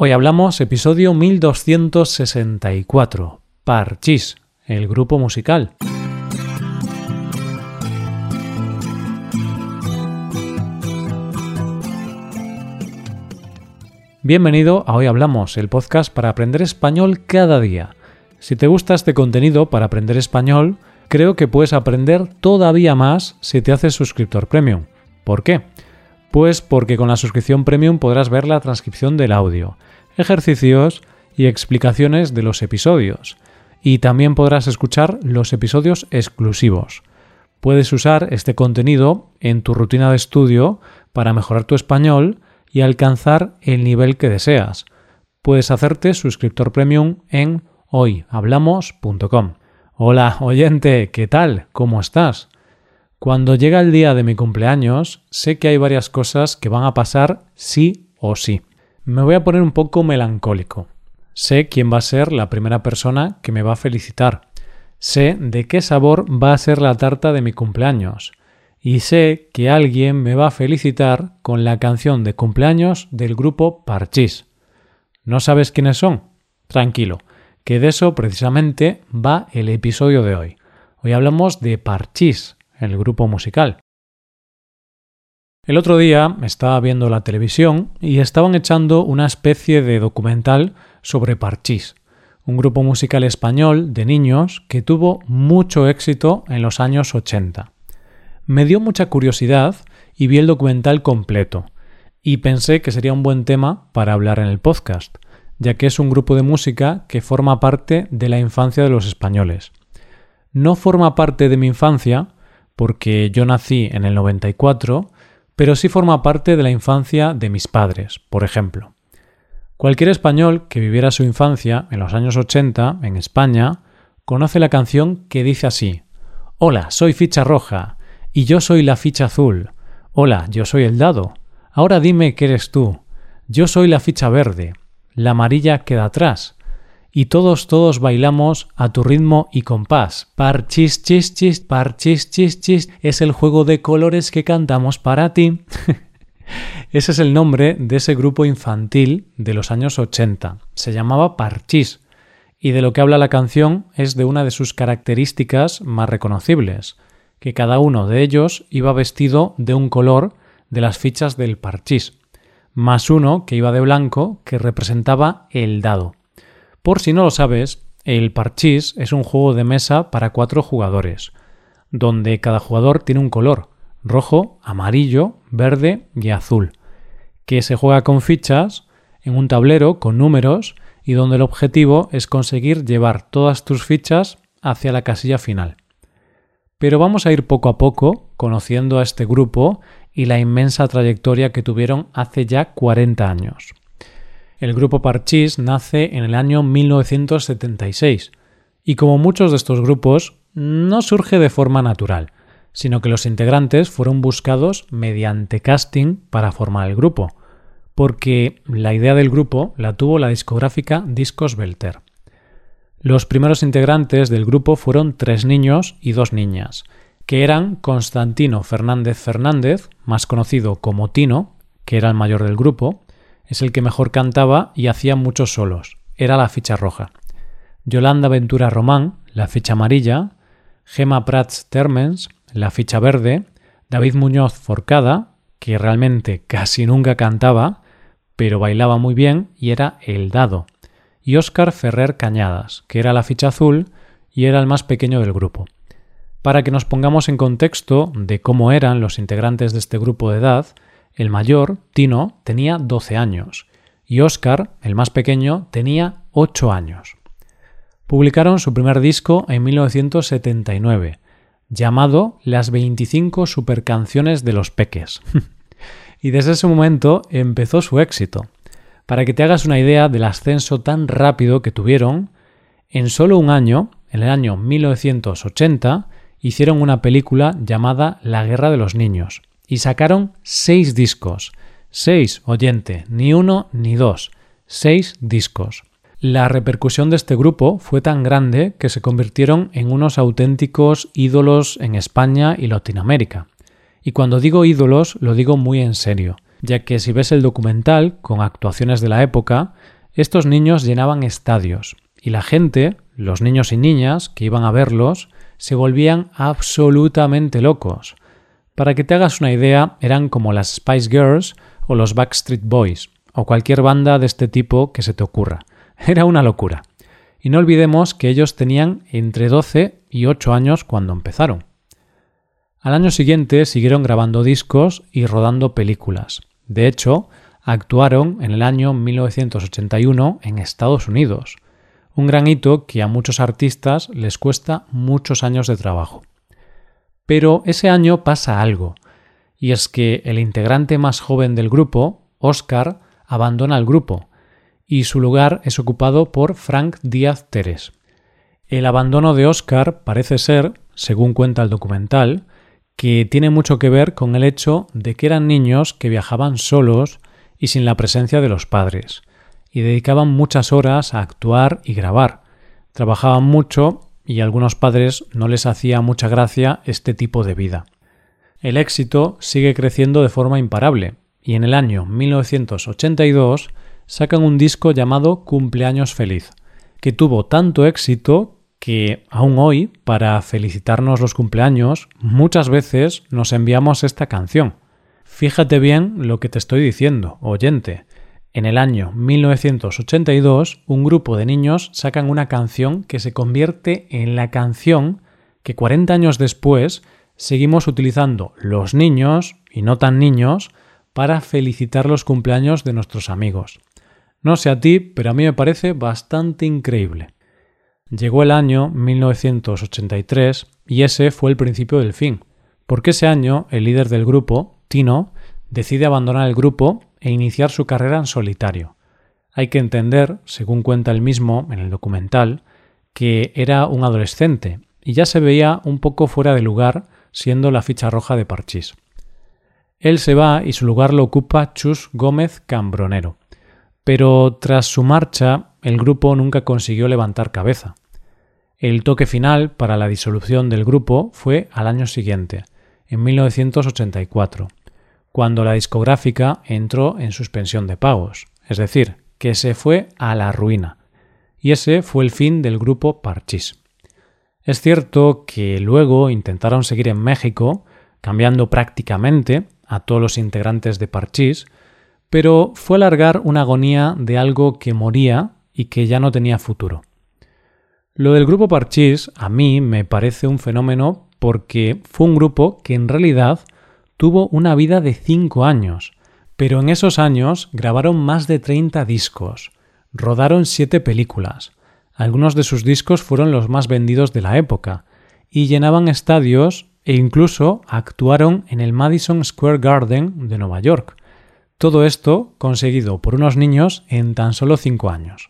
Hoy hablamos episodio 1264, Parchís, el grupo musical. Bienvenido a Hoy Hablamos, el podcast para aprender español cada día. Si te gusta este contenido para aprender español, creo que puedes aprender todavía más si te haces suscriptor premium. ¿Por qué? Pues porque con la suscripción premium podrás ver la transcripción del audio ejercicios y explicaciones de los episodios. Y también podrás escuchar los episodios exclusivos. Puedes usar este contenido en tu rutina de estudio para mejorar tu español y alcanzar el nivel que deseas. Puedes hacerte suscriptor premium en hoyhablamos.com. Hola, oyente, ¿qué tal? ¿Cómo estás? Cuando llega el día de mi cumpleaños, sé que hay varias cosas que van a pasar sí o sí. Me voy a poner un poco melancólico. Sé quién va a ser la primera persona que me va a felicitar. Sé de qué sabor va a ser la tarta de mi cumpleaños. Y sé que alguien me va a felicitar con la canción de cumpleaños del grupo Parchís. ¿No sabes quiénes son? Tranquilo, que de eso precisamente va el episodio de hoy. Hoy hablamos de Parchís, el grupo musical. El otro día estaba viendo la televisión y estaban echando una especie de documental sobre Parchís, un grupo musical español de niños que tuvo mucho éxito en los años 80. Me dio mucha curiosidad y vi el documental completo, y pensé que sería un buen tema para hablar en el podcast, ya que es un grupo de música que forma parte de la infancia de los españoles. No forma parte de mi infancia, porque yo nací en el 94, pero sí forma parte de la infancia de mis padres, por ejemplo. Cualquier español que viviera su infancia en los años 80 en España conoce la canción que dice así: Hola, soy ficha roja y yo soy la ficha azul. Hola, yo soy el dado. Ahora dime qué eres tú. Yo soy la ficha verde. La amarilla queda atrás y todos todos bailamos a tu ritmo y compás. Parchis chis chis, parchis chis chis es el juego de colores que cantamos para ti. ese es el nombre de ese grupo infantil de los años 80. Se llamaba Parchis y de lo que habla la canción es de una de sus características más reconocibles, que cada uno de ellos iba vestido de un color de las fichas del parchís, más uno que iba de blanco que representaba el dado. Por si no lo sabes, el parchís es un juego de mesa para cuatro jugadores, donde cada jugador tiene un color, rojo, amarillo, verde y azul, que se juega con fichas en un tablero con números y donde el objetivo es conseguir llevar todas tus fichas hacia la casilla final. Pero vamos a ir poco a poco conociendo a este grupo y la inmensa trayectoria que tuvieron hace ya 40 años. El grupo Parchís nace en el año 1976 y como muchos de estos grupos no surge de forma natural, sino que los integrantes fueron buscados mediante casting para formar el grupo, porque la idea del grupo la tuvo la discográfica Discos Belter. Los primeros integrantes del grupo fueron tres niños y dos niñas, que eran Constantino Fernández Fernández, más conocido como Tino, que era el mayor del grupo, es el que mejor cantaba y hacía muchos solos. Era la ficha roja. Yolanda Ventura Román, la ficha amarilla. Gema Prats Termens, la ficha verde. David Muñoz Forcada, que realmente casi nunca cantaba, pero bailaba muy bien y era el dado. Y Óscar Ferrer Cañadas, que era la ficha azul y era el más pequeño del grupo. Para que nos pongamos en contexto de cómo eran los integrantes de este grupo de edad, el mayor, Tino, tenía 12 años y Oscar, el más pequeño, tenía 8 años. Publicaron su primer disco en 1979, llamado Las 25 supercanciones de los peques. y desde ese momento empezó su éxito. Para que te hagas una idea del ascenso tan rápido que tuvieron, en solo un año, en el año 1980, hicieron una película llamada La Guerra de los Niños, y sacaron seis discos. Seis, oyente, ni uno ni dos. Seis discos. La repercusión de este grupo fue tan grande que se convirtieron en unos auténticos ídolos en España y Latinoamérica. Y cuando digo ídolos lo digo muy en serio. ya que si ves el documental, con actuaciones de la época, estos niños llenaban estadios y la gente, los niños y niñas que iban a verlos, se volvían absolutamente locos. Para que te hagas una idea, eran como las Spice Girls o los Backstreet Boys, o cualquier banda de este tipo que se te ocurra. Era una locura. Y no olvidemos que ellos tenían entre 12 y 8 años cuando empezaron. Al año siguiente siguieron grabando discos y rodando películas. De hecho, actuaron en el año 1981 en Estados Unidos, un gran hito que a muchos artistas les cuesta muchos años de trabajo. Pero ese año pasa algo, y es que el integrante más joven del grupo, Oscar, abandona el grupo, y su lugar es ocupado por Frank Díaz Teres. El abandono de Oscar parece ser, según cuenta el documental, que tiene mucho que ver con el hecho de que eran niños que viajaban solos y sin la presencia de los padres, y dedicaban muchas horas a actuar y grabar. Trabajaban mucho y a algunos padres no les hacía mucha gracia este tipo de vida. El éxito sigue creciendo de forma imparable, y en el año 1982 sacan un disco llamado Cumpleaños Feliz, que tuvo tanto éxito que aún hoy, para felicitarnos los cumpleaños, muchas veces nos enviamos esta canción. Fíjate bien lo que te estoy diciendo, oyente. En el año 1982, un grupo de niños sacan una canción que se convierte en la canción que 40 años después seguimos utilizando los niños, y no tan niños, para felicitar los cumpleaños de nuestros amigos. No sé a ti, pero a mí me parece bastante increíble. Llegó el año 1983 y ese fue el principio del fin, porque ese año el líder del grupo, Tino, decide abandonar el grupo e iniciar su carrera en solitario. Hay que entender, según cuenta él mismo en el documental, que era un adolescente y ya se veía un poco fuera de lugar siendo la ficha roja de Parchís. Él se va y su lugar lo ocupa Chus Gómez Cambronero. Pero tras su marcha, el grupo nunca consiguió levantar cabeza. El toque final para la disolución del grupo fue al año siguiente, en 1984, cuando la discográfica entró en suspensión de pagos, es decir, que se fue a la ruina. Y ese fue el fin del grupo Parchís. Es cierto que luego intentaron seguir en México, cambiando prácticamente a todos los integrantes de Parchís, pero fue alargar una agonía de algo que moría y que ya no tenía futuro. Lo del grupo Parchís a mí me parece un fenómeno porque fue un grupo que en realidad tuvo una vida de 5 años, pero en esos años grabaron más de 30 discos, rodaron 7 películas, algunos de sus discos fueron los más vendidos de la época, y llenaban estadios e incluso actuaron en el Madison Square Garden de Nueva York. Todo esto conseguido por unos niños en tan solo cinco años.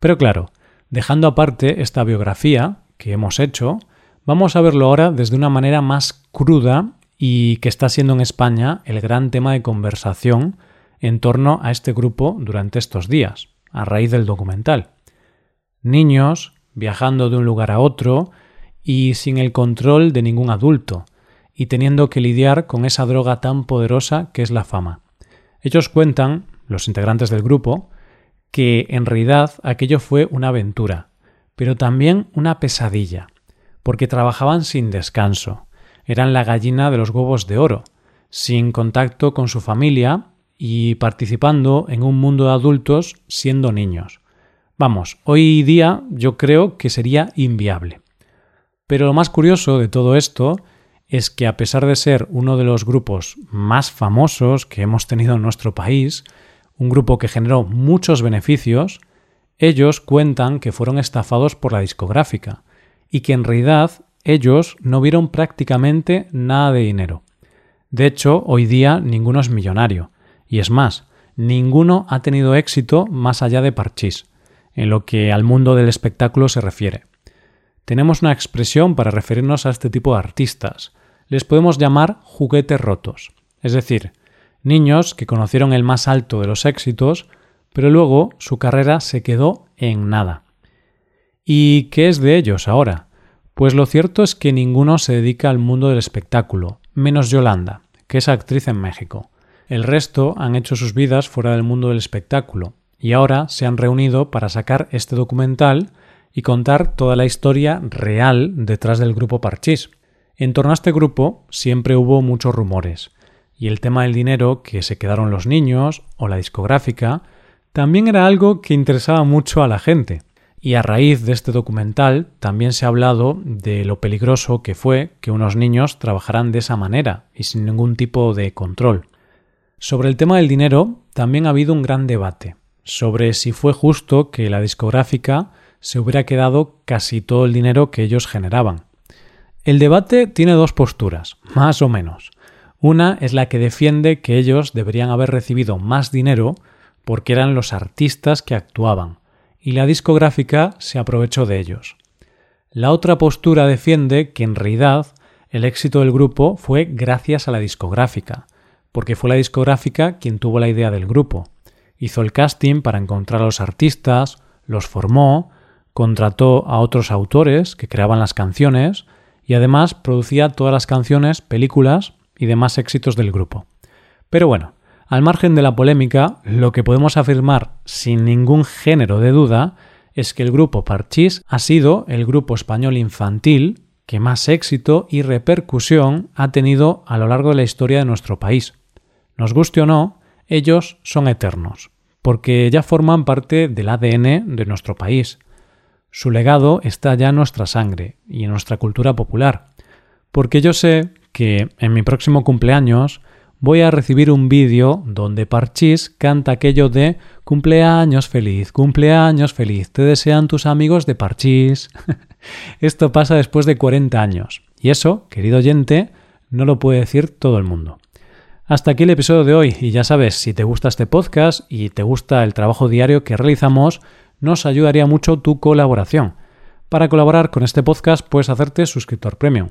Pero claro, dejando aparte esta biografía que hemos hecho, vamos a verlo ahora desde una manera más cruda y que está siendo en España el gran tema de conversación en torno a este grupo durante estos días, a raíz del documental. Niños viajando de un lugar a otro y sin el control de ningún adulto, y teniendo que lidiar con esa droga tan poderosa que es la fama. Ellos cuentan, los integrantes del grupo, que en realidad aquello fue una aventura, pero también una pesadilla, porque trabajaban sin descanso, eran la gallina de los huevos de oro, sin contacto con su familia y participando en un mundo de adultos siendo niños. Vamos, hoy día yo creo que sería inviable. Pero lo más curioso de todo esto es que a pesar de ser uno de los grupos más famosos que hemos tenido en nuestro país, un grupo que generó muchos beneficios, ellos cuentan que fueron estafados por la discográfica y que en realidad ellos no vieron prácticamente nada de dinero. De hecho, hoy día ninguno es millonario, y es más, ninguno ha tenido éxito más allá de Parchís, en lo que al mundo del espectáculo se refiere tenemos una expresión para referirnos a este tipo de artistas. Les podemos llamar juguetes rotos, es decir, niños que conocieron el más alto de los éxitos, pero luego su carrera se quedó en nada. ¿Y qué es de ellos ahora? Pues lo cierto es que ninguno se dedica al mundo del espectáculo, menos Yolanda, que es actriz en México. El resto han hecho sus vidas fuera del mundo del espectáculo y ahora se han reunido para sacar este documental y contar toda la historia real detrás del grupo Parchís. En torno a este grupo siempre hubo muchos rumores, y el tema del dinero que se quedaron los niños o la discográfica también era algo que interesaba mucho a la gente. Y a raíz de este documental también se ha hablado de lo peligroso que fue que unos niños trabajaran de esa manera y sin ningún tipo de control. Sobre el tema del dinero también ha habido un gran debate sobre si fue justo que la discográfica se hubiera quedado casi todo el dinero que ellos generaban. El debate tiene dos posturas, más o menos. Una es la que defiende que ellos deberían haber recibido más dinero porque eran los artistas que actuaban, y la discográfica se aprovechó de ellos. La otra postura defiende que en realidad el éxito del grupo fue gracias a la discográfica, porque fue la discográfica quien tuvo la idea del grupo. Hizo el casting para encontrar a los artistas, los formó, contrató a otros autores que creaban las canciones y además producía todas las canciones, películas y demás éxitos del grupo. Pero bueno, al margen de la polémica, lo que podemos afirmar sin ningún género de duda es que el grupo Parchís ha sido el grupo español infantil que más éxito y repercusión ha tenido a lo largo de la historia de nuestro país. Nos guste o no, ellos son eternos, porque ya forman parte del ADN de nuestro país, su legado está ya en nuestra sangre y en nuestra cultura popular, porque yo sé que en mi próximo cumpleaños voy a recibir un vídeo donde Parchís canta aquello de cumpleaños feliz, cumpleaños feliz, te desean tus amigos de Parchís. Esto pasa después de 40 años, y eso, querido oyente, no lo puede decir todo el mundo. Hasta aquí el episodio de hoy, y ya sabes, si te gusta este podcast y te gusta el trabajo diario que realizamos, nos ayudaría mucho tu colaboración. Para colaborar con este podcast puedes hacerte suscriptor premium.